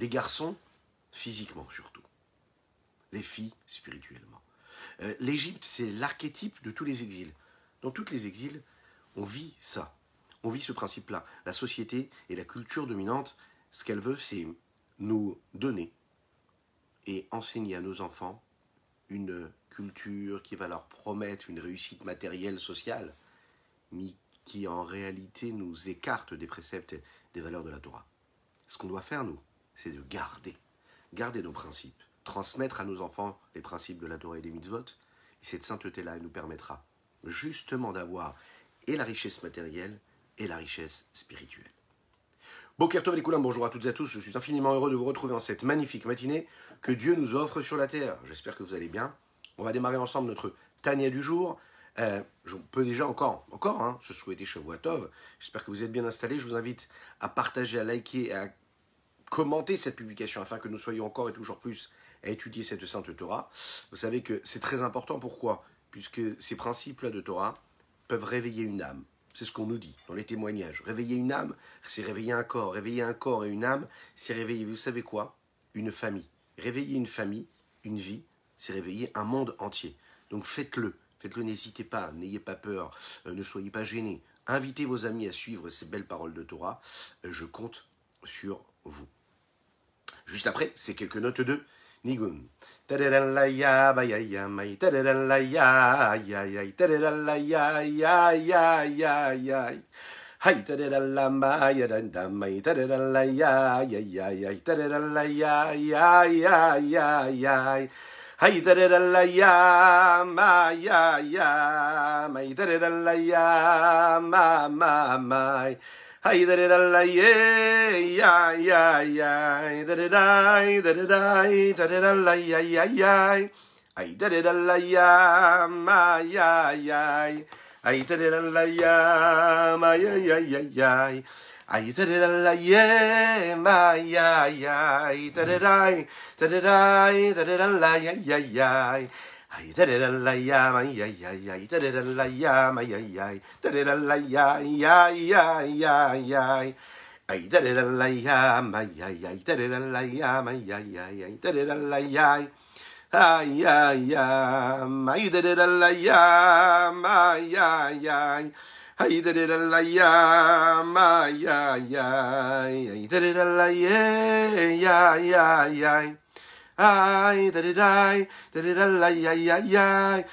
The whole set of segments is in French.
Les garçons, physiquement surtout. Les filles, spirituellement. Euh, L'Égypte, c'est l'archétype de tous les exils. Dans tous les exils, on vit ça. On vit ce principe-là. La société et la culture dominante, ce qu'elle veut, c'est nous donner et enseigner à nos enfants une culture qui va leur promettre une réussite matérielle, sociale, mais qui en réalité nous écarte des préceptes des valeurs de la Torah. Ce qu'on doit faire, nous, c'est de garder, garder nos principes, transmettre à nos enfants les principes de la Torah et des mitzvot, et cette sainteté-là, elle nous permettra justement d'avoir et la richesse matérielle et la richesse spirituelle. Bokertov les bonjour à toutes et à tous, je suis infiniment heureux de vous retrouver en cette magnifique matinée que Dieu nous offre sur la terre. J'espère que vous allez bien. On va démarrer ensemble notre Tania du jour. Euh, je peux déjà encore, encore hein, se souhaiter Tov. J'espère que vous êtes bien installés. Je vous invite à partager, à liker à commenter cette publication afin que nous soyons encore et toujours plus à étudier cette sainte Torah. Vous savez que c'est très important. Pourquoi? Puisque ces principes-là de Torah peuvent réveiller une âme. C'est ce qu'on nous dit dans les témoignages. Réveiller une âme, c'est réveiller un corps. Réveiller un corps et une âme, c'est réveiller, vous savez quoi? Une famille. Réveiller une famille, une vie, c'est réveiller un monde entier. Donc faites-le. Faites-le, n'hésitez pas, n'ayez pas peur, euh, ne soyez pas gênés. Invitez vos amis à suivre ces belles paroles de Torah. Euh, je compte sur vous. Juste après, c'est quelques notes de Nigun. Mai Hay la ye ya ya ya da da da da da da da da la ya ya ya Ay da da la ya ma ya ya Ay ta la ya ma ya ya ya ya. Ay ta la ye ma ya ya. Ay ta da ta da ta da la ya ya ya. Ay ta la ya ma ya ya ya. Ta da la ya ma ya ya. Ta da la ya ya ya ya ya. Ay ta la ya ma ya ya. Ta da la ya ma ya ya ya. Ta da la ya. Ay, ay, ay, ay, da da la ya, ay, ay, ay. Ay, da da la ya, ay, ay, ay. Ay, da da la ye, ya, ya, ya. Ya, ya, ya.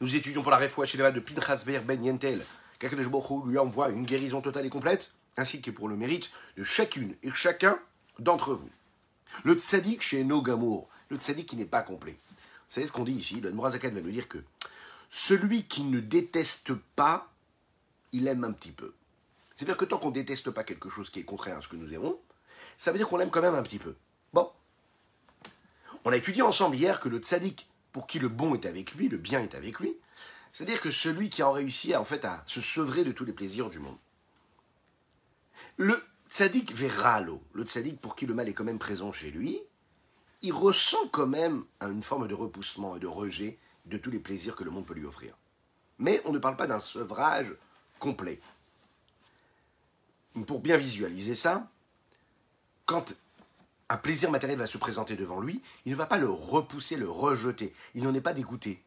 Nous étudions pour la réfoua chez de Pinchas Ben Yentel. Qu'Akadosh lui envoie une guérison totale et complète, ainsi que pour le mérite de chacune et chacun d'entre vous. Le tzaddik chez Nogamour, le tzaddik qui n'est pas complet. Vous savez ce qu'on dit ici Le Nmorazakan va nous dire que celui qui ne déteste pas, il aime un petit peu. C'est-à-dire que tant qu'on ne déteste pas quelque chose qui est contraire à ce que nous aimons, ça veut dire qu'on l'aime quand même un petit peu. Bon. On a étudié ensemble hier que le tzaddik, pour qui le bon est avec lui, le bien est avec lui, c'est-à-dire que celui qui a réussi à, en fait, à se sevrer de tous les plaisirs du monde. Le tzaddik verralo, le tzaddik pour qui le mal est quand même présent chez lui, il ressent quand même une forme de repoussement et de rejet de tous les plaisirs que le monde peut lui offrir. Mais on ne parle pas d'un sevrage complet pour bien visualiser ça, quand un plaisir matériel va se présenter devant lui, il ne va pas le repousser, le rejeter. Il n'en est pas dégoûté.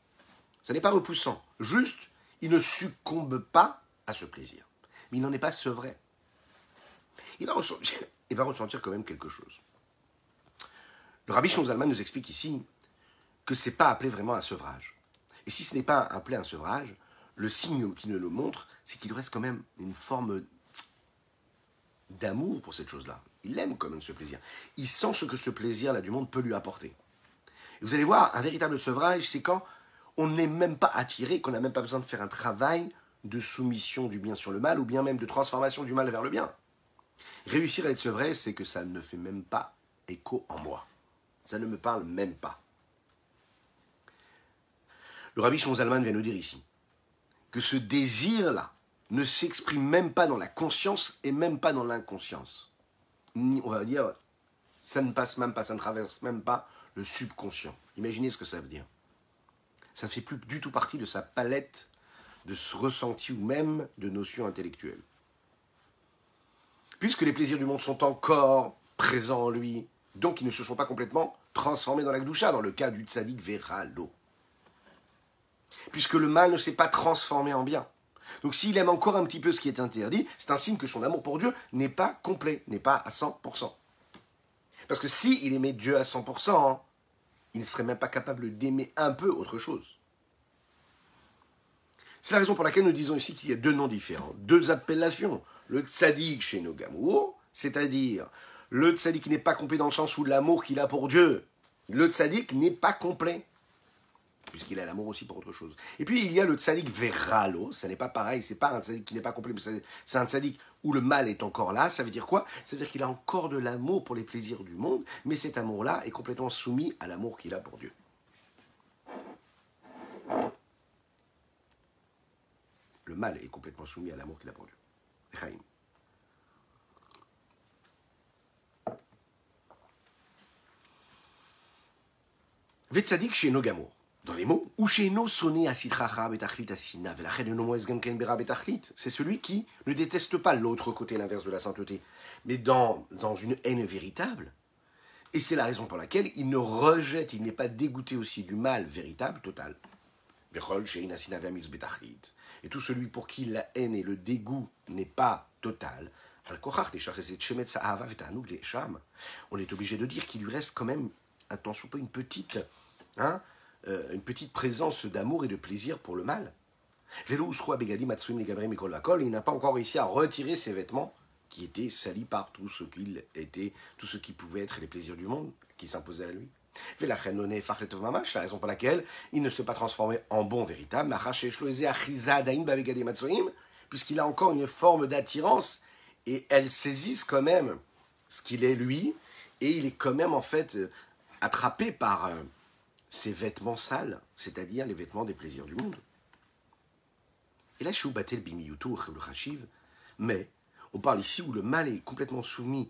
Ce n'est pas repoussant. Juste, il ne succombe pas à ce plaisir. Mais il n'en est pas sevré. Il va, ressentir, il va ressentir quand même quelque chose. Le rabbi Shonzalman nous explique ici que ce n'est pas appelé vraiment un sevrage. Et si ce n'est pas appelé un sevrage, le signe qui nous le montre, c'est qu'il reste quand même une forme d'amour pour cette chose-là. Il aime quand même ce plaisir. Il sent ce que ce plaisir-là du monde peut lui apporter. Et vous allez voir, un véritable sevrage, c'est quand on n'est même pas attiré, qu'on n'a même pas besoin de faire un travail de soumission du bien sur le mal, ou bien même de transformation du mal vers le bien. Réussir à être sevré, c'est que ça ne fait même pas écho en moi. Ça ne me parle même pas. Le rabbi Shonzalman vient nous dire ici que ce désir-là ne s'exprime même pas dans la conscience et même pas dans l'inconscience. On va dire, ça ne passe même pas, ça ne traverse même pas le subconscient. Imaginez ce que ça veut dire. Ça ne fait plus du tout partie de sa palette de ressenti ou même de notions intellectuelles. Puisque les plaisirs du monde sont encore présents en lui, donc ils ne se sont pas complètement transformés dans la gdoucha, dans le cas du tzaddik vers l'eau. Puisque le mal ne s'est pas transformé en bien. Donc s'il aime encore un petit peu ce qui est interdit, c'est un signe que son amour pour Dieu n'est pas complet, n'est pas à 100%. Parce que s'il aimait Dieu à 100%, hein, il ne serait même pas capable d'aimer un peu autre chose. C'est la raison pour laquelle nous disons ici qu'il y a deux noms différents, deux appellations. Le tzaddik chez nos gamours, c'est-à-dire le tzaddik n'est pas complet dans le sens où l'amour qu'il a pour Dieu, le tzaddik n'est pas complet puisqu'il a l'amour aussi pour autre chose. Et puis il y a le tzaddik veralo, ça n'est pas pareil, c'est pas un tzaddik qui n'est pas complet, c'est un tzaddik où le mal est encore là. Ça veut dire quoi? Ça veut dire qu'il a encore de l'amour pour les plaisirs du monde, mais cet amour-là est complètement soumis à l'amour qu'il a pour Dieu. Le mal est complètement soumis à l'amour qu'il a pour Dieu. Vetzadik chez Nogamour dans les mots, c'est celui qui ne déteste pas l'autre côté, l'inverse de la sainteté, mais dans, dans une haine véritable. Et c'est la raison pour laquelle il ne rejette, il n'est pas dégoûté aussi du mal véritable, total. Et tout celui pour qui la haine et le dégoût n'est pas total, on est obligé de dire qu'il lui reste quand même soit une petite, hein, euh, une petite présence d'amour et de plaisir pour le mal. Il n'a pas encore réussi à retirer ses vêtements qui étaient salis par tout ce qu'il était, tout ce qui pouvait être les plaisirs du monde qui s'imposaient à lui. C'est la raison pour laquelle il ne s'est pas transformé en bon véritable, puisqu'il a encore une forme d'attirance et elles saisissent quand même ce qu'il est lui, et il est quand même en fait attrapé par euh, ses vêtements sales, c'est-à-dire les vêtements des plaisirs du monde. Et là, je suis le bimiyutu le khashiv, mais on parle ici où le mal est complètement soumis,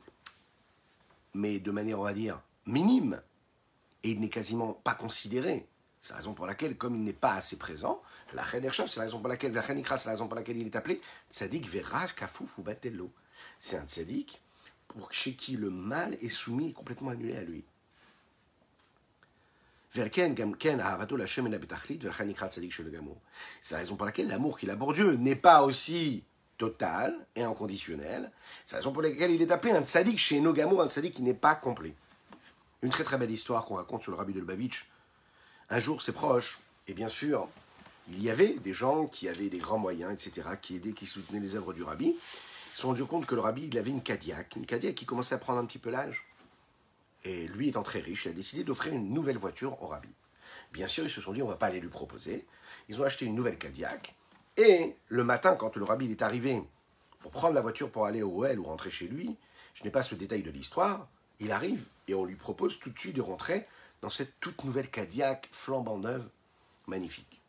mais de manière, on va dire, minime, et il n'est quasiment pas considéré. C'est la raison pour laquelle, comme il n'est pas assez présent, la c'est la raison pour laquelle, la c'est la raison pour laquelle il est appelé tzadik veraj kafouf ou batello. C'est un tzadik pour chez qui le mal est soumis et complètement annulé à lui. C'est la raison pour laquelle l'amour qu'il a pour Dieu n'est pas aussi total et inconditionnel. C'est la raison pour laquelle il est appelé un tzaddik chez Nogamo, un tzaddik qui n'est pas complet. Une très très belle histoire qu'on raconte sur le rabbi de Lubavitch. Un jour, ses proches, et bien sûr, il y avait des gens qui avaient des grands moyens, etc., qui aidaient, qui soutenaient les œuvres du rabbi. Se sont rendus compte que le rabbi, il avait une Cadillac, une Cadillac qui commençait à prendre un petit peu l'âge. Et lui étant très riche, il a décidé d'offrir une nouvelle voiture au rabbi. Bien sûr, ils se sont dit, on ne va pas aller lui proposer. Ils ont acheté une nouvelle Cadillac. Et le matin, quand le rabbi est arrivé pour prendre la voiture pour aller au OL ou rentrer chez lui, je n'ai pas ce détail de l'histoire, il arrive et on lui propose tout de suite de rentrer dans cette toute nouvelle Cadillac flambant neuve, magnifique.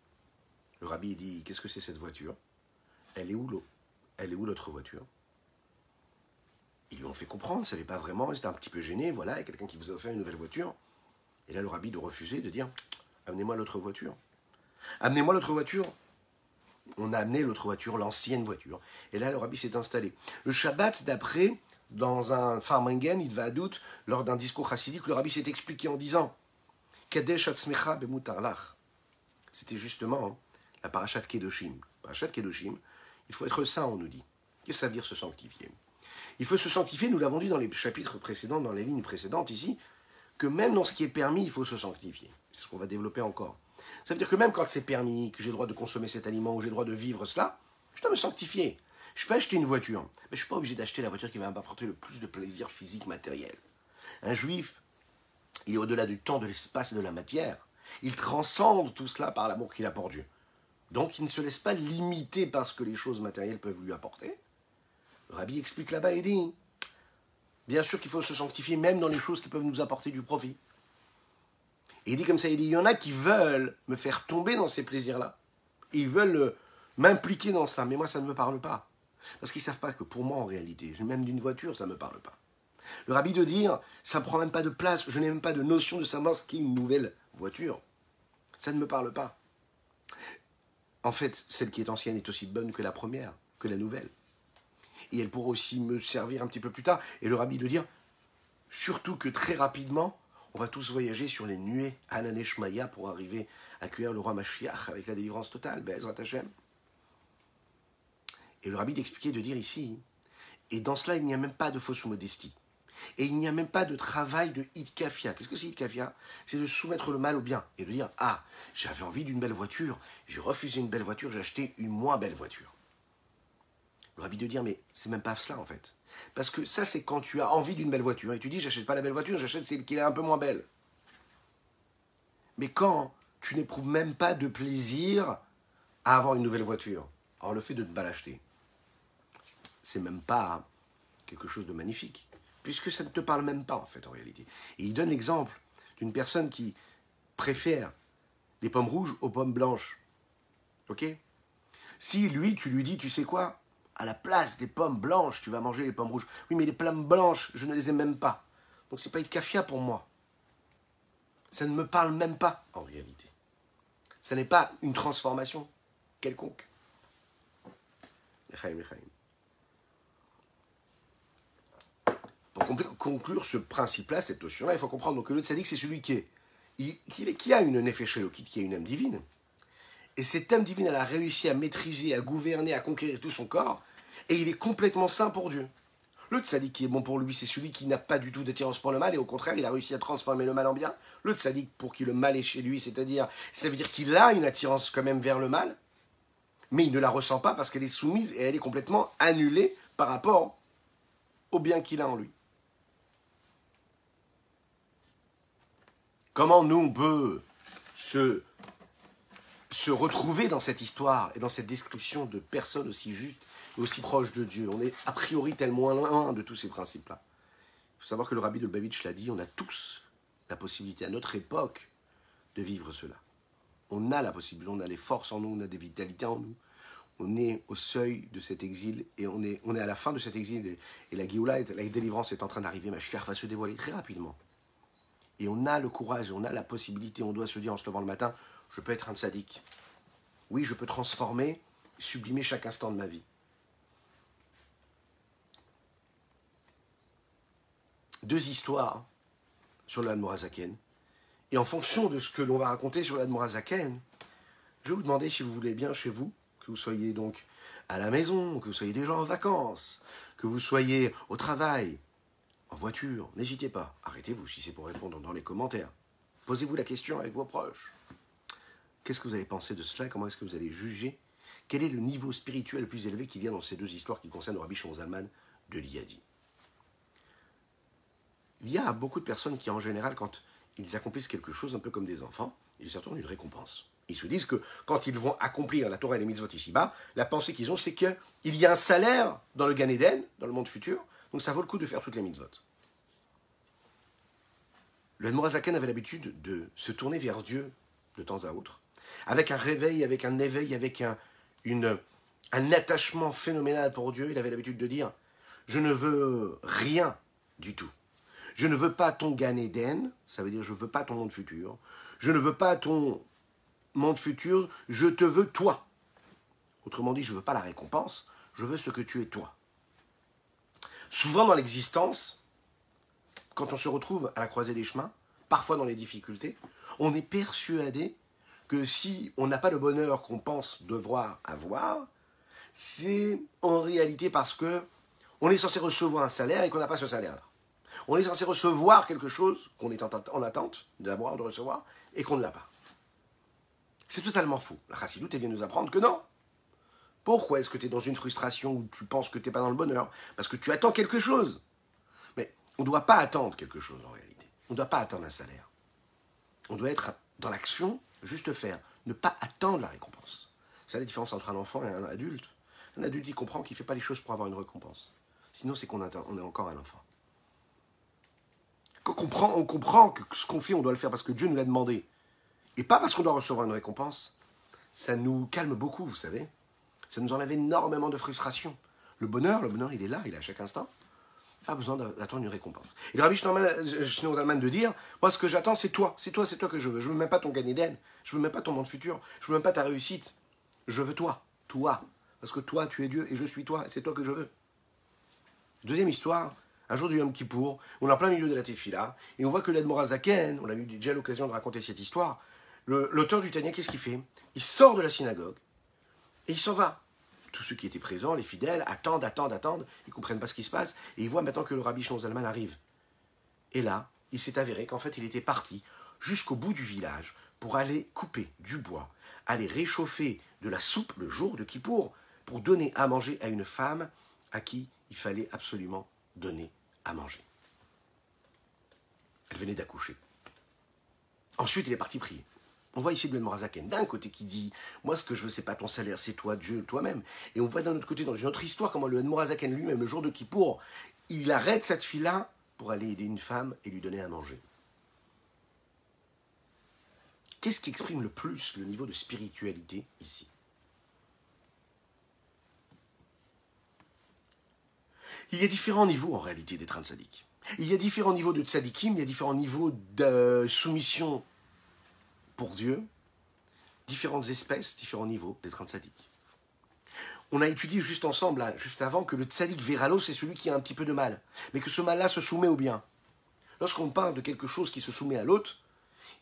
Le rabbi dit, qu'est-ce que c'est cette voiture? Elle est où l'eau? Elle est où l'autre voiture? Ils lui ont fait comprendre, ne savait pas vraiment, ils étaient un petit peu gêné, voilà, il y a quelqu'un qui vous a offert une nouvelle voiture. Et là, le rabbi de refuser, de dire Amenez-moi l'autre voiture. Amenez-moi l'autre voiture. On a amené l'autre voiture, l'ancienne voiture. Et là, le rabbi s'est installé. Le Shabbat d'après, dans un Farmingen, il va doute, lors d'un discours chassidique, le rabbi s'est expliqué en disant Kadesh C'était justement hein, la parachat Kedoshim. Parachat Kedoshim, il faut être saint, on nous dit. Qu'est-ce que ça veut dire se sanctifier? Il faut se sanctifier, nous l'avons dit dans les chapitres précédents, dans les lignes précédentes ici, que même dans ce qui est permis, il faut se sanctifier. C'est ce qu'on va développer encore. Ça veut dire que même quand c'est permis, que j'ai le droit de consommer cet aliment ou j'ai le droit de vivre cela, je dois me sanctifier. Je peux acheter une voiture, mais je ne suis pas obligé d'acheter la voiture qui va m'apporter le plus de plaisir physique matériel. Un juif, il est au-delà du temps, de l'espace et de la matière. Il transcende tout cela par l'amour qu'il a pour Dieu. Donc il ne se laisse pas limiter par ce que les choses matérielles peuvent lui apporter, le rabbi explique là-bas et dit Bien sûr qu'il faut se sanctifier même dans les choses qui peuvent nous apporter du profit. Et il dit comme ça il dit Il y en a qui veulent me faire tomber dans ces plaisirs-là. Ils veulent m'impliquer dans cela. Mais moi, ça ne me parle pas. Parce qu'ils ne savent pas que pour moi, en réalité, même d'une voiture, ça ne me parle pas. Le rabbi de dire, ça ne prend même pas de place, je n'ai même pas de notion de savoir ce qu'est une nouvelle voiture. Ça ne me parle pas. En fait, celle qui est ancienne est aussi bonne que la première, que la nouvelle. Et elle pourra aussi me servir un petit peu plus tard. Et le rabbi de dire, surtout que très rapidement, on va tous voyager sur les nuées Ananeshmaya pour arriver à accueillir le roi Mashiach avec la délivrance totale, Hashem. Et le rabbi d'expliquer, de dire ici, et dans cela, il n'y a même pas de fausse modestie. Et il n'y a même pas de travail de hitkafia. Qu'est-ce que c'est hitkafia C'est de soumettre le mal au bien et de dire Ah, j'avais envie d'une belle voiture, j'ai refusé une belle voiture, j'ai acheté une moins belle voiture. Le rabbi de dire Mais c'est même pas cela en fait. Parce que ça, c'est quand tu as envie d'une belle voiture et tu dis J'achète pas la belle voiture, j'achète celle qui est un peu moins belle. Mais quand tu n'éprouves même pas de plaisir à avoir une nouvelle voiture, alors le fait de ne pas l'acheter, c'est même pas quelque chose de magnifique puisque ça ne te parle même pas en fait en réalité. Et il donne l'exemple d'une personne qui préfère les pommes rouges aux pommes blanches. Ok? Si lui, tu lui dis, tu sais quoi? À la place des pommes blanches, tu vas manger les pommes rouges. Oui, mais les pommes blanches, je ne les aime même pas. Donc c'est pas une cafia pour moi. Ça ne me parle même pas en réalité. Ça n'est pas une transformation quelconque. Conclure ce principe-là, cette notion-là, il faut comprendre que le tzaddik, c'est celui qui, est, qui, a une nefesh qui a une âme divine. Et cette âme divine, elle a réussi à maîtriser, à gouverner, à conquérir tout son corps, et il est complètement saint pour Dieu. Le tzaddik qui est bon pour lui, c'est celui qui n'a pas du tout d'attirance pour le mal, et au contraire, il a réussi à transformer le mal en bien. Le tzaddik, pour qui le mal est chez lui, c'est-à-dire, ça veut dire qu'il a une attirance quand même vers le mal, mais il ne la ressent pas parce qu'elle est soumise et elle est complètement annulée par rapport au bien qu'il a en lui. Comment nous, on peut se, se retrouver dans cette histoire et dans cette description de personnes aussi justes et aussi proches de Dieu? On est a priori tellement loin de tous ces principes-là. Il faut savoir que le rabbi de Lubavitch l'a dit, on a tous la possibilité à notre époque de vivre cela. On a la possibilité, on a les forces en nous, on a des vitalités en nous. On est au seuil de cet exil et on est, on est à la fin de cet exil et, la Géoula, la délivrance est en train d'arriver. Mashiach va se dévoiler très rapidement. Et on a le courage, on a la possibilité, on doit se dire en se levant le matin, je peux être un sadique. Oui, je peux transformer, sublimer chaque instant de ma vie. Deux histoires sur l'Admorazaken. Et en fonction de ce que l'on va raconter sur l'Admorazaken, je vais vous demander si vous voulez bien chez vous, que vous soyez donc à la maison, que vous soyez déjà en vacances, que vous soyez au travail, en voiture, n'hésitez pas. Arrêtez-vous si c'est pour répondre dans les commentaires. Posez-vous la question avec vos proches. Qu'est-ce que vous allez penser de cela? Comment est-ce que vous allez juger? Quel est le niveau spirituel le plus élevé qu'il y a dans ces deux histoires qui concernent Rabbi Zalman de l'Iyadi? Il y a beaucoup de personnes qui, en général, quand ils accomplissent quelque chose, un peu comme des enfants, ils s'attendent une récompense. Ils se disent que quand ils vont accomplir la Torah et les mitzvot ici-bas, la pensée qu'ils ont, c'est qu'il y a un salaire dans le Gan Eden, dans le monde futur, donc ça vaut le coup de faire toutes les mitzvot. Le Morazaken avait l'habitude de se tourner vers Dieu de temps à autre, avec un réveil, avec un éveil, avec un attachement phénoménal pour Dieu. Il avait l'habitude de dire Je ne veux rien du tout. Je ne veux pas ton Gan Eden, ça veut dire je ne veux pas ton monde futur. Je ne veux pas ton monde futur, je te veux toi. Autrement dit, je ne veux pas la récompense, je veux ce que tu es toi. Souvent dans l'existence, quand on se retrouve à la croisée des chemins, parfois dans les difficultés, on est persuadé que si on n'a pas le bonheur qu'on pense devoir avoir, c'est en réalité parce que on est censé recevoir un salaire et qu'on n'a pas ce salaire-là. On est censé recevoir quelque chose qu'on est en attente d'avoir, de recevoir, et qu'on ne l'a pas. C'est totalement faux. La Chassidoute vient nous apprendre que non. Pourquoi est-ce que tu es dans une frustration où tu penses que tu n'es pas dans le bonheur? Parce que tu attends quelque chose. Mais on ne doit pas attendre quelque chose en réalité. On ne doit pas attendre un salaire. On doit être dans l'action, juste faire. Ne pas attendre la récompense. C'est la différence entre un enfant et un adulte. Un adulte, il comprend qu'il ne fait pas les choses pour avoir une récompense. Sinon, c'est qu'on est encore un enfant. On comprend que ce qu'on fait, on doit le faire parce que Dieu nous l'a demandé. Et pas parce qu'on doit recevoir une récompense. Ça nous calme beaucoup, vous savez. Ça nous enlève énormément de frustration. Le bonheur, le bonheur, il est là, il est à chaque instant. Pas besoin d'attendre une récompense. Et le Rabbi Zalman de dire, moi ce que j'attends c'est toi, c'est toi, c'est toi que je veux. Je veux même pas ton gain d'Éden, je veux même pas ton monde futur, je veux même pas ta réussite. Je veux toi, toi. Parce que toi, tu es Dieu et je suis toi, c'est toi que je veux. Deuxième histoire, un jour du Yom Kippour, on est en plein milieu de la Tefila, et on voit que l'Edmorazaken, on a eu déjà l'occasion de raconter cette histoire, l'auteur du Tania, qu'est-ce qu'il fait? Il sort de la synagogue, et il s'en va tous ceux qui étaient présents, les fidèles, attendent, attendent, attendent, ils ne comprennent pas ce qui se passe, et ils voient maintenant que le rabbi Zalman arrive. Et là, il s'est avéré qu'en fait, il était parti jusqu'au bout du village pour aller couper du bois, aller réchauffer de la soupe le jour de Kippour, pour donner à manger à une femme à qui il fallait absolument donner à manger. Elle venait d'accoucher. Ensuite, il est parti prier. On voit ici Ben Morazaken d'un côté qui dit Moi, ce que je veux, c'est pas ton salaire, c'est toi, Dieu, toi-même. Et on voit d'un autre côté, dans une autre histoire, comment le Morazaken lui-même, le jour de Kippour, il arrête cette fille-là pour aller aider une femme et lui donner à manger. Qu'est-ce qui exprime le plus le niveau de spiritualité ici? Il y a différents niveaux en réalité d'être un tzaddik. Il y a différents niveaux de tzaddikim, il y a différents niveaux de soumission pour Dieu différentes espèces, différents niveaux d'être un tzaddik. On a étudié juste ensemble, juste avant, que le tzaddik véralo, c'est celui qui a un petit peu de mal, mais que ce mal-là se soumet au bien. Lorsqu'on parle de quelque chose qui se soumet à l'autre,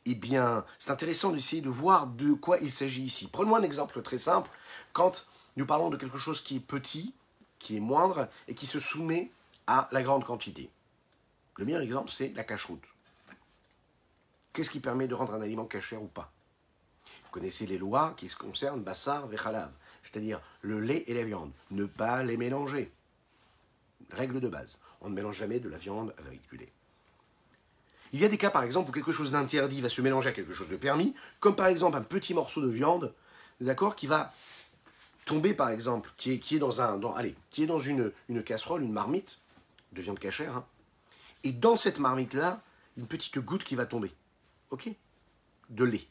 eh bien, c'est intéressant d'essayer de voir de quoi il s'agit ici. Prenons un exemple très simple. Quand nous parlons de quelque chose qui est petit, qui est moindre, et qui se soumet à la grande quantité. Le meilleur exemple, c'est la cache-route. Qu'est-ce qui permet de rendre un aliment cachère ou pas? Vous connaissez les lois qui se concernent bassar vechalav, c'est-à-dire le lait et la viande. Ne pas les mélanger. Règle de base. On ne mélange jamais de la viande avec du lait. Il y a des cas, par exemple, où quelque chose d'interdit va se mélanger à quelque chose de permis, comme par exemple un petit morceau de viande, d'accord, qui va tomber, par exemple, qui est, qui est dans un, allez, qui est dans une, une casserole, une marmite de viande cachère, hein. et dans cette marmite-là, une petite goutte qui va tomber. Ok De lait.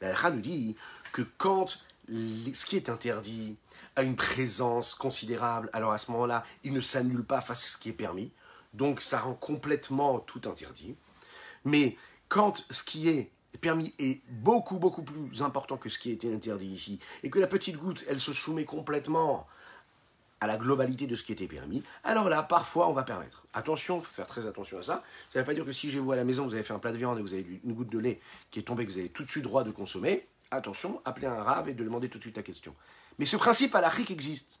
La nous dit que quand ce qui est interdit a une présence considérable, alors à ce moment-là, il ne s'annule pas face à ce qui est permis. Donc ça rend complètement tout interdit. Mais quand ce qui est permis est beaucoup, beaucoup plus important que ce qui a été interdit ici, et que la petite goutte, elle se soumet complètement à la globalité de ce qui était permis, alors là, parfois, on va permettre. Attention, faire très attention à ça. Ça ne veut pas dire que si je vous à la maison, vous avez fait un plat de viande et vous avez une goutte de lait qui est tombée, que vous avez tout de suite droit de consommer. Attention, appelez un rave et de demander tout de suite la question. Mais ce principe à l'Afrique existe.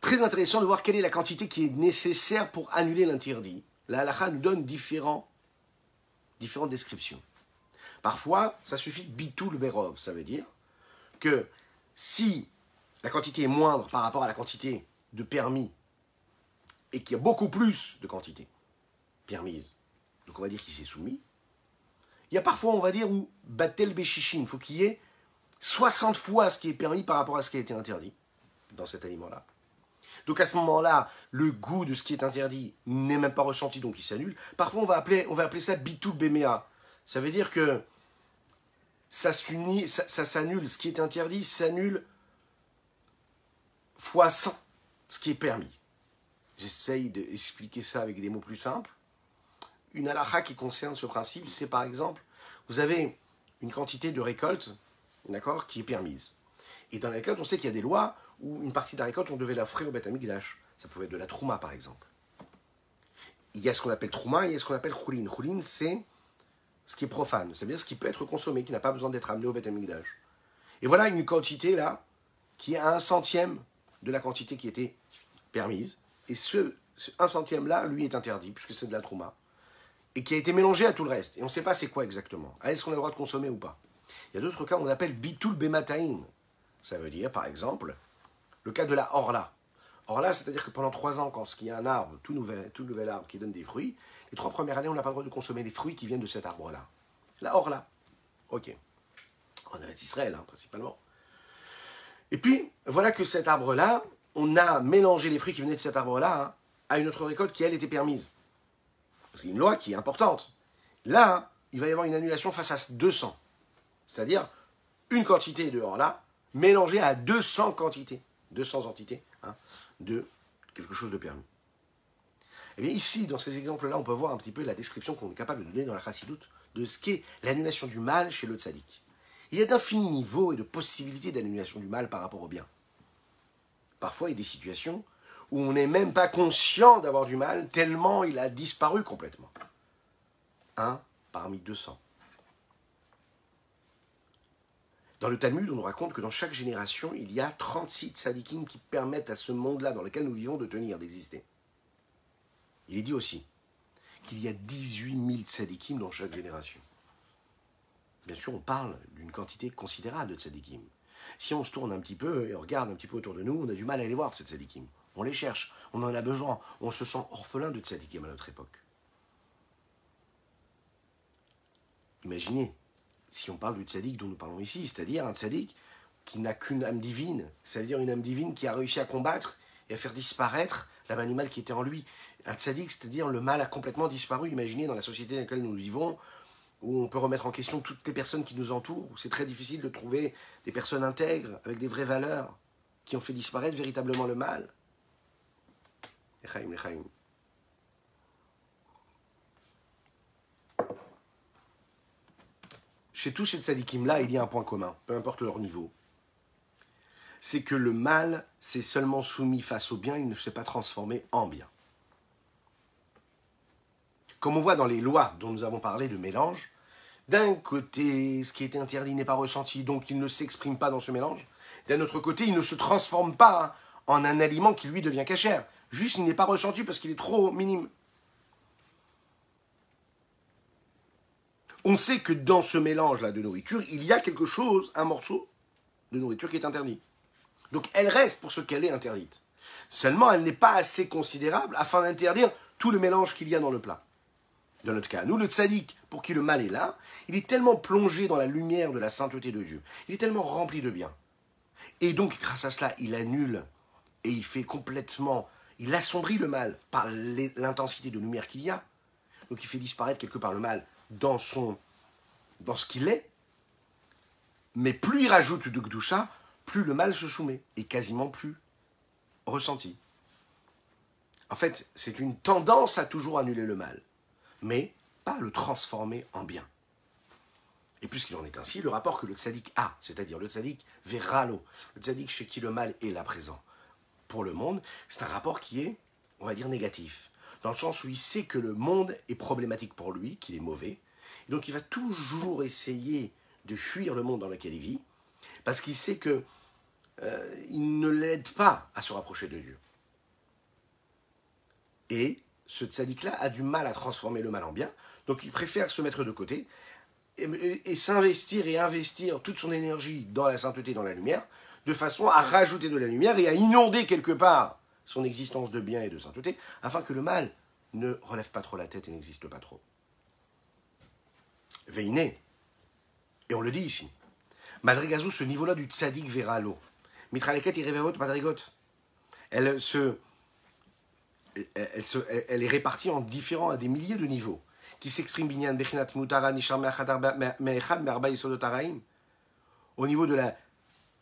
Très intéressant de voir quelle est la quantité qui est nécessaire pour annuler l'interdit. La halakha nous donne différents, différentes descriptions. Parfois, ça suffit bitou le berov. Ça veut dire que si la quantité est moindre par rapport à la quantité de permis et qu'il y a beaucoup plus de quantité permise, donc on va dire qu'il s'est soumis, il y a parfois, on va dire, où batel béchichine, il faut qu'il y ait 60 fois ce qui est permis par rapport à ce qui a été interdit dans cet aliment-là. Donc à ce moment-là, le goût de ce qui est interdit n'est même pas ressenti, donc il s'annule. Parfois, on va appeler, on va appeler ça bitou béméa. Ça veut dire que ça s'unit, ça s'annule. Ce qui est interdit s'annule fois 100 ce qui est permis. J'essaye d'expliquer ça avec des mots plus simples. Une halakha qui concerne ce principe, c'est par exemple, vous avez une quantité de récolte, d'accord, qui est permise. Et dans la récolte, on sait qu'il y a des lois où une partie de la récolte, on devait la offrir au Beth Amikdash. Ça pouvait être de la trouma, par exemple. Il y a ce qu'on appelle trouma et il y a ce qu'on appelle choulin. Choulin, c'est ce qui est profane, c'est-à-dire ce qui peut être consommé, qui n'a pas besoin d'être amené au Beth Amikdash. Et voilà une quantité là qui est à un centième de la quantité qui était permise. Et ce, un centième-là, lui, est interdit, puisque c'est de la trouma. Et qui a été mélangé à tout le reste. Et on ne sait pas c'est quoi exactement. Ah, est-ce qu'on a le droit de consommer ou pas? Il y a d'autres cas qu'on appelle bitul bemataïn. Ça veut dire, par exemple, le cas de la orla. Orla, c'est-à-dire que pendant trois ans, quand il y a un arbre, tout nouvel, tout nouvel arbre qui donne des fruits, les trois premières années, on n'a pas le droit de consommer les fruits qui viennent de cet arbre-là. La orla. Ok. En Eretz Israël, hein, principalement. Et puis, voilà que cet arbre-là, on a mélangé les fruits qui venaient de cet arbre-là hein, à une autre récolte qui, elle, était permise. C'est une loi qui est importante. Là, il va y avoir une annulation face à 200. C'est-à-dire, une quantité de là mélangée à 200 quantités, 200 entités hein, de quelque chose de permis. Et eh bien ici, dans ces exemples-là, on peut voir un petit peu la description qu'on est capable de donner dans la chassidoute de ce qu'est l'annulation du mal chez le tzaddik. Il y a d'infinis niveaux et de possibilités d'annulation du mal par rapport au bien. Parfois, il y a des situations où on n'est même pas conscient d'avoir du mal, tellement il a disparu complètement. Un parmi 200. Dans le Talmud, on nous raconte que dans chaque génération, il y a 36 tzadikim qui permettent à ce monde-là dans lequel nous vivons de tenir, d'exister. Il est dit aussi qu'il y a 18 000 tzadikim dans chaque génération. Bien sûr, on parle d'une quantité considérable de tzadikim. Si on se tourne un petit peu et on regarde un petit peu autour de nous, on a du mal à les voir, ces tzadikim. On les cherche, on en a besoin, on se sent orphelin de tzadikim à notre époque. Imaginez, si on parle du tzaddik dont nous parlons ici, c'est-à-dire un tzaddik qui n'a qu'une âme divine, c'est-à-dire une âme divine qui a réussi à combattre et à faire disparaître l'âme animale qui était en lui. Un tzaddik, c'est-à-dire le mal a complètement disparu. Imaginez dans la société dans laquelle nous vivons, où on peut remettre en question toutes les personnes qui nous entourent, où c'est très difficile de trouver des personnes intègres, avec des vraies valeurs, qui ont fait disparaître véritablement le mal. Chez tous ces tzadikim-là, il y a un point commun, peu importe leur niveau. C'est que le mal s'est seulement soumis face au bien, il ne s'est pas transformé en bien. Comme on voit dans les lois dont nous avons parlé de mélange, d'un côté, ce qui était interdit n'est pas ressenti, donc il ne s'exprime pas dans ce mélange. D'un autre côté, il ne se transforme pas en un aliment qui lui devient cachère. Juste, il n'est pas ressenti parce qu'il est trop minime. On sait que dans ce mélange-là de nourriture, il y a quelque chose, un morceau de nourriture qui est interdit. Donc elle reste pour ce qu'elle est interdite. Seulement, elle n'est pas assez considérable afin d'interdire tout le mélange qu'il y a dans le plat. Dans notre cas, nous, le tzaddik, pour qui le mal est là, il est tellement plongé dans la lumière de la sainteté de Dieu, il est tellement rempli de bien. Et donc, grâce à cela, il annule et il fait complètement, il assombrit le mal par l'intensité de lumière qu'il y a. Donc, il fait disparaître quelque part le mal dans son, dans ce qu'il est. Mais plus il rajoute de Gdusha, plus le mal se soumet et quasiment plus ressenti. En fait, c'est une tendance à toujours annuler le mal mais pas le transformer en bien. Et puisqu'il en est ainsi, le rapport que le tzaddik a, c'est-à-dire le tzaddik verralo, le tzaddik chez qui le mal est là présent pour le monde, c'est un rapport qui est, on va dire, négatif. Dans le sens où il sait que le monde est problématique pour lui, qu'il est mauvais. Et donc il va toujours essayer de fuir le monde dans lequel il vit, parce qu'il sait que euh, il ne l'aide pas à se rapprocher de Dieu. Et ce tzaddik-là a du mal à transformer le mal en bien, donc il préfère se mettre de côté et, s'investir et investir toute son énergie dans la sainteté, dans la lumière, de façon à rajouter de la lumière et à inonder quelque part son existence de bien et de sainteté, afin que le mal ne relève pas trop la tête et n'existe pas trop. Veiné, et on le dit ici, Madrigazou, ce niveau-là du tzaddik vers l'eau. Mitraleket irreverot madrigot. Elle se elle, est répartie en différents, à des milliers de niveaux, qui s'expriment au niveau de la,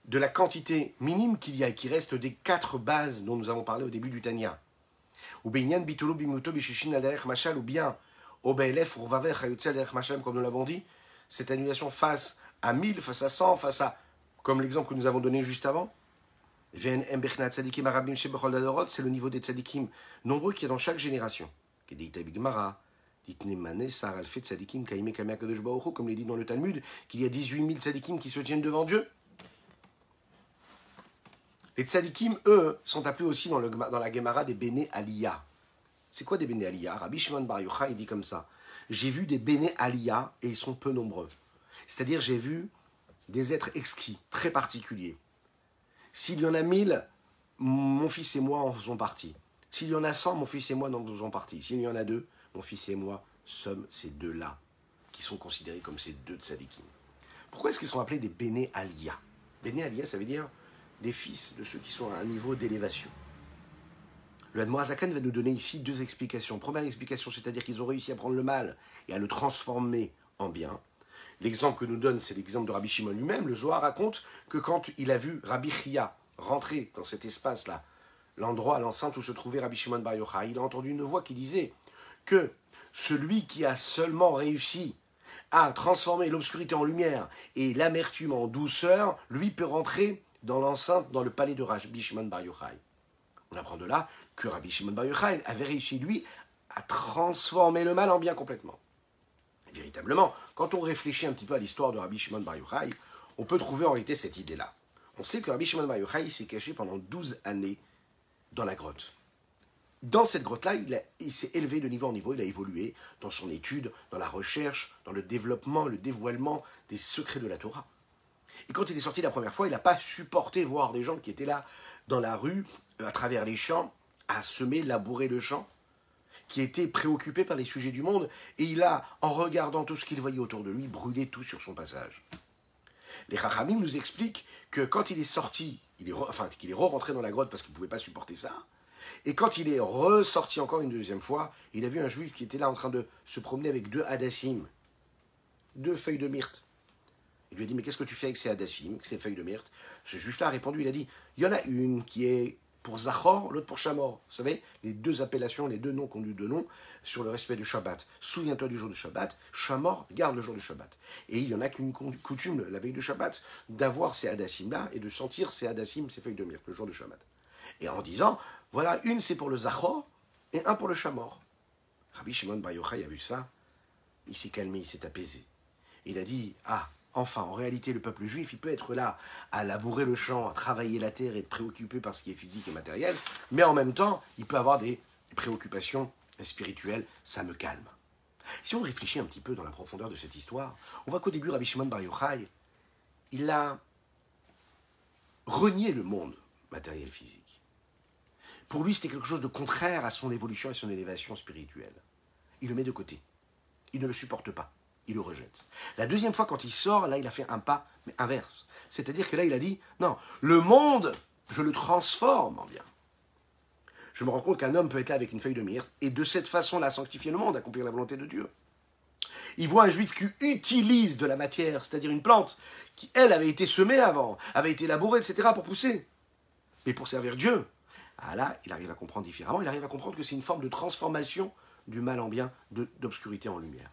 de la quantité minime qu'il y a, qui reste des quatre bases dont nous avons parlé au début du Tanya. Ou bien, comme nous l'avons dit, cette annulation face à 1000, face à 100, face à, comme l'exemple que nous avons donné juste avant, c'est le niveau des tzadikim nombreux qu'il y a dans chaque génération. Comme il est dit dans le Talmud, qu'il y a 18 000 tzadikim qui se tiennent devant Dieu. Les tzadikim, eux, sont appelés aussi dans, le, dans la Gemara des Bene Aliyah. C'est quoi des Bene Aliyah? Rabbi Shimon Bar Yochai, dit comme ça. J'ai vu des Bene Aliyah et ils sont peu nombreux. C'est-à-dire, j'ai vu des êtres exquis, très particuliers. S'il y en a mille, mon fils et moi en faisons partie. S'il y en a cent, mon fils et moi en faisons partie. S'il y en a deux, mon fils et moi sommes ces deux-là, qui sont considérés comme ces deux tzadikim. Pourquoi est-ce qu'ils sont appelés des Béné Alia? Béné Alia, ça veut dire les fils de ceux qui sont à un niveau d'élévation. Le Admorazakan va nous donner ici deux explications. Première explication, c'est-à-dire qu'ils ont réussi à prendre le mal et à le transformer en bien. L'exemple que nous donne, c'est l'exemple de Rabbi Shimon lui-même. Le Zohar raconte que quand il a vu Rabbi Chia rentrer dans cet espace-là, l'endroit, l'enceinte où se trouvait Rabbi Shimon Bar Yochai, il a entendu une voix qui disait que celui qui a seulement réussi à transformer l'obscurité en lumière et l'amertume en douceur, lui peut rentrer dans l'enceinte, dans le palais de Rabbi Shimon Bar Yochai. On apprend de là que Rabbi Shimon Bar Yochai avait réussi, lui, à transformer le mal en bien complètement. Véritablement, quand on réfléchit un petit peu à l'histoire de Rabbi Shimon Bar Yochai, on peut trouver en réalité cette idée-là. On sait que Rabbi Shimon Bar Yochai s'est caché pendant 12 années dans la grotte. Dans cette grotte-là, il, il s'est élevé de niveau en niveau, il a évolué dans son étude, dans la recherche, dans le développement, le dévoilement des secrets de la Torah. Et quand il est sorti la première fois, il n'a pas supporté voir des gens qui étaient là dans la rue, à travers les champs, à semer, labourer le champ, qui étaient préoccupés par les sujets du monde, et il a, en regardant tout ce qu'il voyait autour de lui, brûlé tout sur son passage. Les Chachamim nous expliquent que quand il est sorti, enfin qu'il est re-rentré dans la grotte parce qu'il ne pouvait pas supporter ça, et quand il est ressorti encore une deuxième fois, il a vu un juif qui était là en train de se promener avec deux hadassim, deux feuilles de myrte. Il lui a dit, mais qu'est-ce que tu fais avec ces hadassim, ces feuilles de myrte? Ce juif-là a répondu, il a dit, il y en a une qui est pour Zachor, l'autre pour Shamor. Vous savez, les deux appellations, les deux noms qu'on lui donne sur le respect du Shabbat. Souviens-toi du jour du Shabbat, Shamor garde le jour du Shabbat. Et il y en a qu'une coutume, la veille du Shabbat, d'avoir ces hadassim-là et de sentir ces hadassim, ces feuilles de myrte, le jour du Shabbat. Et en disant, voilà, une c'est pour le Zachor et un pour le Shamor. Rabbi Shimon Bar Yochai a vu ça, il s'est calmé, il s'est apaisé. Il a dit, ah, Enfin, en réalité, le peuple juif, il peut être là à labourer le champ, à travailler la terre et être préoccupé par ce qui est physique et matériel, mais en même temps, il peut avoir des préoccupations spirituelles. Ça me calme. Si on réfléchit un petit peu dans la profondeur de cette histoire, on voit qu'au début, Rabbi Shimon Bar Yochai, il a renié le monde matériel physique. Pour lui, c'était quelque chose de contraire à son évolution et son élévation spirituelle. Il le met de côté. Il ne le supporte pas il le rejette. La deuxième fois, quand il sort, là, il a fait un pas, mais inverse. C'est-à-dire que là, il a dit, non, le monde, je le transforme en bien. Je me rends compte qu'un homme peut être là avec une feuille de myrte, et de cette façon-là, sanctifier le monde, accomplir la volonté de Dieu. Il voit un juif qui utilise de la matière, c'est-à-dire une plante, qui, elle, avait été semée avant, avait été labourée, etc., pour pousser, mais pour servir Dieu. Ah là, il arrive à comprendre différemment, il arrive à comprendre que c'est une forme de transformation du mal en bien, d'obscurité en lumière.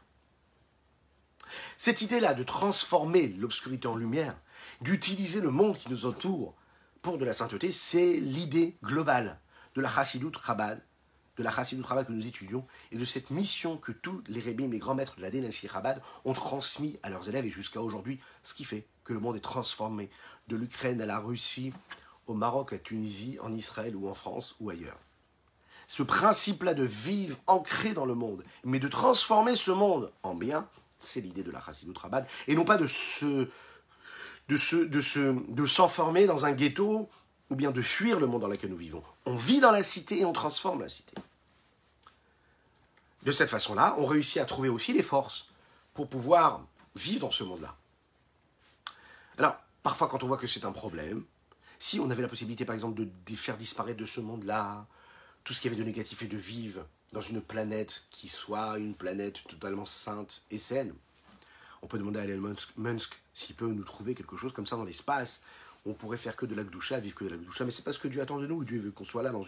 Cette idée-là de transformer l'obscurité en lumière, d'utiliser le monde qui nous entoure pour de la sainteté, c'est l'idée globale de la Chassidut Chabad, de la Chassidut Chabad que nous étudions, et de cette mission que tous les rébim, les grands maîtres de la dynastie Chabad, ont transmis à leurs élèves et jusqu'à aujourd'hui, ce qui fait que le monde est transformé de l'Ukraine à la Russie, au Maroc, à Tunisie, en Israël ou en France ou ailleurs. Ce principe-là de vivre ancré dans le monde, mais de transformer ce monde en bien, c'est l'idée de la Chassidut Rabbad, et non pas de se, de se, de se, de s'enfermer dans un ghetto ou bien de fuir le monde dans lequel nous vivons. On vit dans la cité et on transforme la cité. De cette façon-là, on réussit à trouver aussi les forces pour pouvoir vivre dans ce monde-là. Alors, parfois, quand on voit que c'est un problème, si on avait la possibilité, par exemple, de faire disparaître de ce monde-là tout ce qui avait de négatif et de vivre, dans une planète qui soit une planète totalement sainte et saine. On peut demander à Elon Musk, s'il peut nous trouver quelque chose comme ça dans l'espace. On pourrait faire que de l'Akdoucha, vivre que de l'Akdoucha, mais c'est pas ce que Dieu attend de nous. Dieu veut qu'on soit là dans,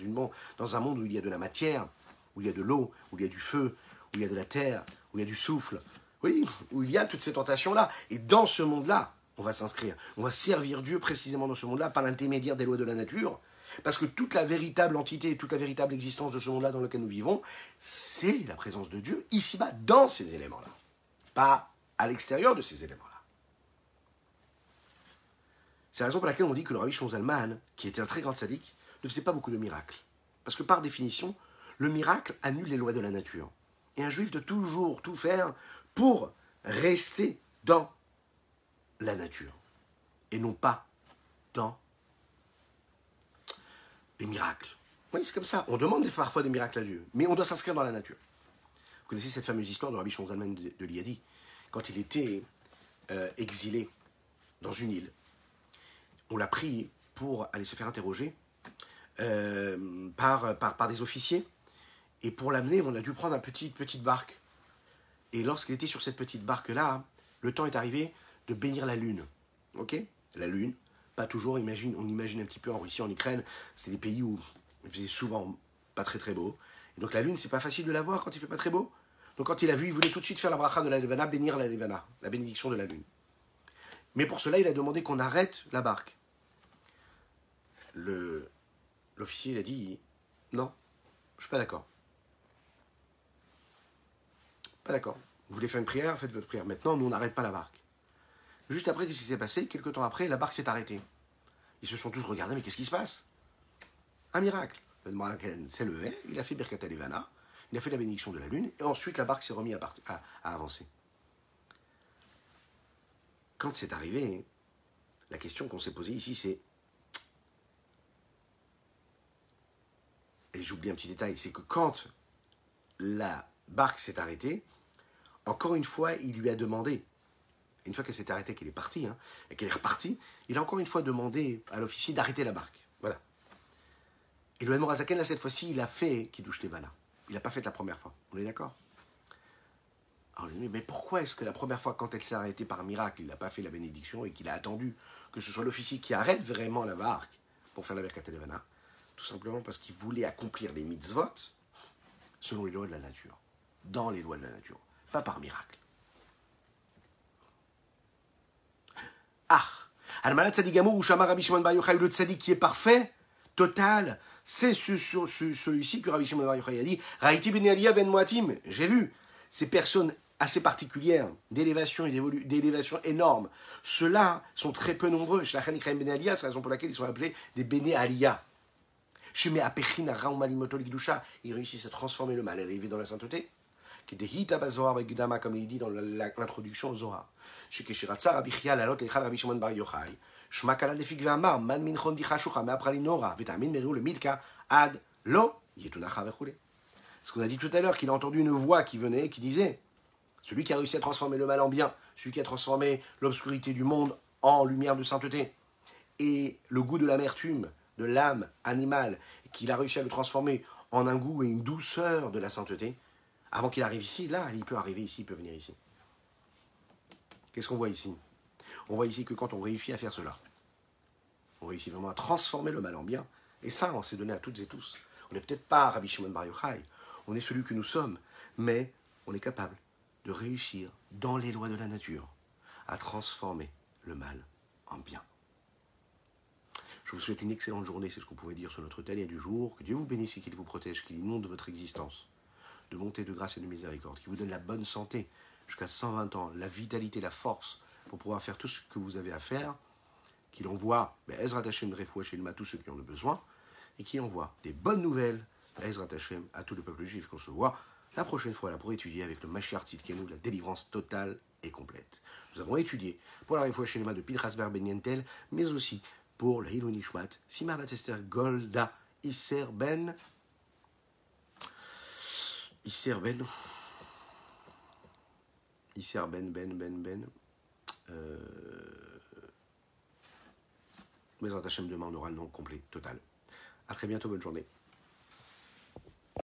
dans un monde où il y a de la matière, où il y a de l'eau, où il y a du feu, où il y a de la terre, où il y a du souffle. Oui, où il y a toutes ces tentations-là. Et dans ce monde-là, on va s'inscrire. On va servir Dieu précisément dans ce monde-là par l'intermédiaire des lois de la nature parce que toute la véritable entité, toute la véritable existence de ce monde-là dans lequel nous vivons, c'est la présence de Dieu ici-bas, dans ces éléments-là. Pas à l'extérieur de ces éléments-là. C'est la raison pour laquelle on dit que le rabbi Zalman, qui était un très grand sadique, ne faisait pas beaucoup de miracles. Parce que par définition, le miracle annule les lois de la nature. Et un juif doit toujours tout faire pour rester dans la nature. Et non pas dans des miracles. Oui, c'est comme ça. On demande parfois des miracles à Dieu, mais on doit s'inscrire dans la nature. Vous connaissez cette fameuse histoire de Rabbi Shonzalman de, Liadi, quand il était euh, exilé dans une île. On l'a pris pour aller se faire interroger euh, par, par, par, des officiers, et pour l'amener, on a dû prendre une petite, petite barque. Et lorsqu'il était sur cette petite barque-là, le temps est arrivé de bénir la lune. Ok? La lune, pas toujours, on imagine un petit peu en Russie, en Ukraine, c'est des pays où il faisait souvent pas très très beau. Et donc la lune, c'est pas facile de la voir quand il fait pas très beau. Donc quand il a vu, il voulait tout de suite faire la bracha de la Levana, bénir la Levana, la bénédiction de la lune. Mais pour cela, il a demandé qu'on arrête la barque. L'officier, il a dit, non, je suis pas d'accord. Pas d'accord. Vous voulez faire une prière, faites votre prière. Maintenant, nous, on n'arrête pas la barque. Juste après, qu'est-ce qui s'est passé? Quelques temps après, la barque s'est arrêtée. Ils se sont tous regardés, mais qu'est-ce qui se passe? Un miracle. Le Maraken s'est levé, il a fait Birkat Alevana, il a fait la bénédiction de la lune, et ensuite la barque s'est remise à avancer. Quand c'est arrivé, la question qu'on s'est posée ici, c'est. Et j'oublie un petit détail, c'est que quand la barque s'est arrêtée, encore une fois, il lui a demandé, une fois qu'elle s'est arrêtée, qu'elle est partie, hein, et qu'elle est repartie, il a encore une fois demandé à l'officier d'arrêter la barque. Voilà. Et le Morazaken, là, cette fois-ci, il a fait Kiddush Levana. Il n'a pas fait la première fois. On est d'accord? Alors, mais pourquoi est-ce que la première fois, quand elle s'est arrêtée par miracle, il n'a pas fait la bénédiction et qu'il a attendu que ce soit l'officier qui arrête vraiment la barque pour faire la Birkat Levana Tout simplement parce qu'il voulait accomplir les mitzvot selon les lois de la nature. Dans les lois de la nature pas par miracle. Ah Al-Malad Tzadigamou, Ushama Rabbi Shimon Bar Yochai, le tzadik qui est parfait, total, c'est celui-ci que Rabbi Shimon Bar a dit Raïti ben Aliyah ben Moatim, j'ai vu ces personnes assez particulières, d'élévation et d'élévation énorme. Ceux-là sont très peu nombreux. Shlachan Ikraim ben Aliyah, c'est la raison pour laquelle ils sont appelés des Bene Aliyah. Sheme Apechin Raum Malimotol ils réussissent à transformer le mal, à l'élever dans la sainteté qui dehita comme il dit dans l'introduction au Zohar. Rabbi lalot Rabbi Shimon bar Yochai, shmakala ve'amar, man dichashucha, nora, meru le midka, ad lo yetunacha vechule. Ce qu'on a dit tout à l'heure, qu'il a entendu une voix qui venait, qui disait, celui qui a réussi à transformer le mal en bien, celui qui a transformé l'obscurité du monde en lumière de sainteté, et le goût de l'amertume de l'âme animale, qu'il a réussi à le transformer en un goût et une douceur de la sainteté, avant qu'il arrive ici, là, il peut arriver ici, il peut venir ici. Qu'est-ce qu'on voit ici? On voit ici que quand on réussit à faire cela, on réussit vraiment à transformer le mal en bien, et ça, on s'est donné à toutes et tous. On n'est peut-être pas Rabbi Shimon Bar Yochai, on est celui que nous sommes, mais on est capable de réussir dans les lois de la nature à transformer le mal en bien. Je vous souhaite une excellente journée, c'est ce qu'on pouvait dire sur notre télé du jour. Que Dieu vous bénisse et qu'il vous protège, qu'il inonde votre existence de bonté, de grâce et de miséricorde, qui vous donne la bonne santé jusqu'à 120 ans, la vitalité, la force pour pouvoir faire tout ce que vous avez à faire, qu'il envoie ben, Ezra Tachem à tous ceux qui en ont besoin, et qu'il envoie des bonnes nouvelles à Ezra Tachem, à tout le peuple juif qu'on se voit la prochaine fois là pour étudier avec le Mashiach Tzidkenu la délivrance totale et complète. Nous avons étudié pour la Refouach de Pidrasber Benyentel, mais aussi pour la Hilonishmat, Sima Batester Golda Isser Ben Isser Ben. Isser Ben, Ben, Ben, Ben. Euh... Mais Hachem demain, on aura le nom complet, total. A très bientôt, bonne journée.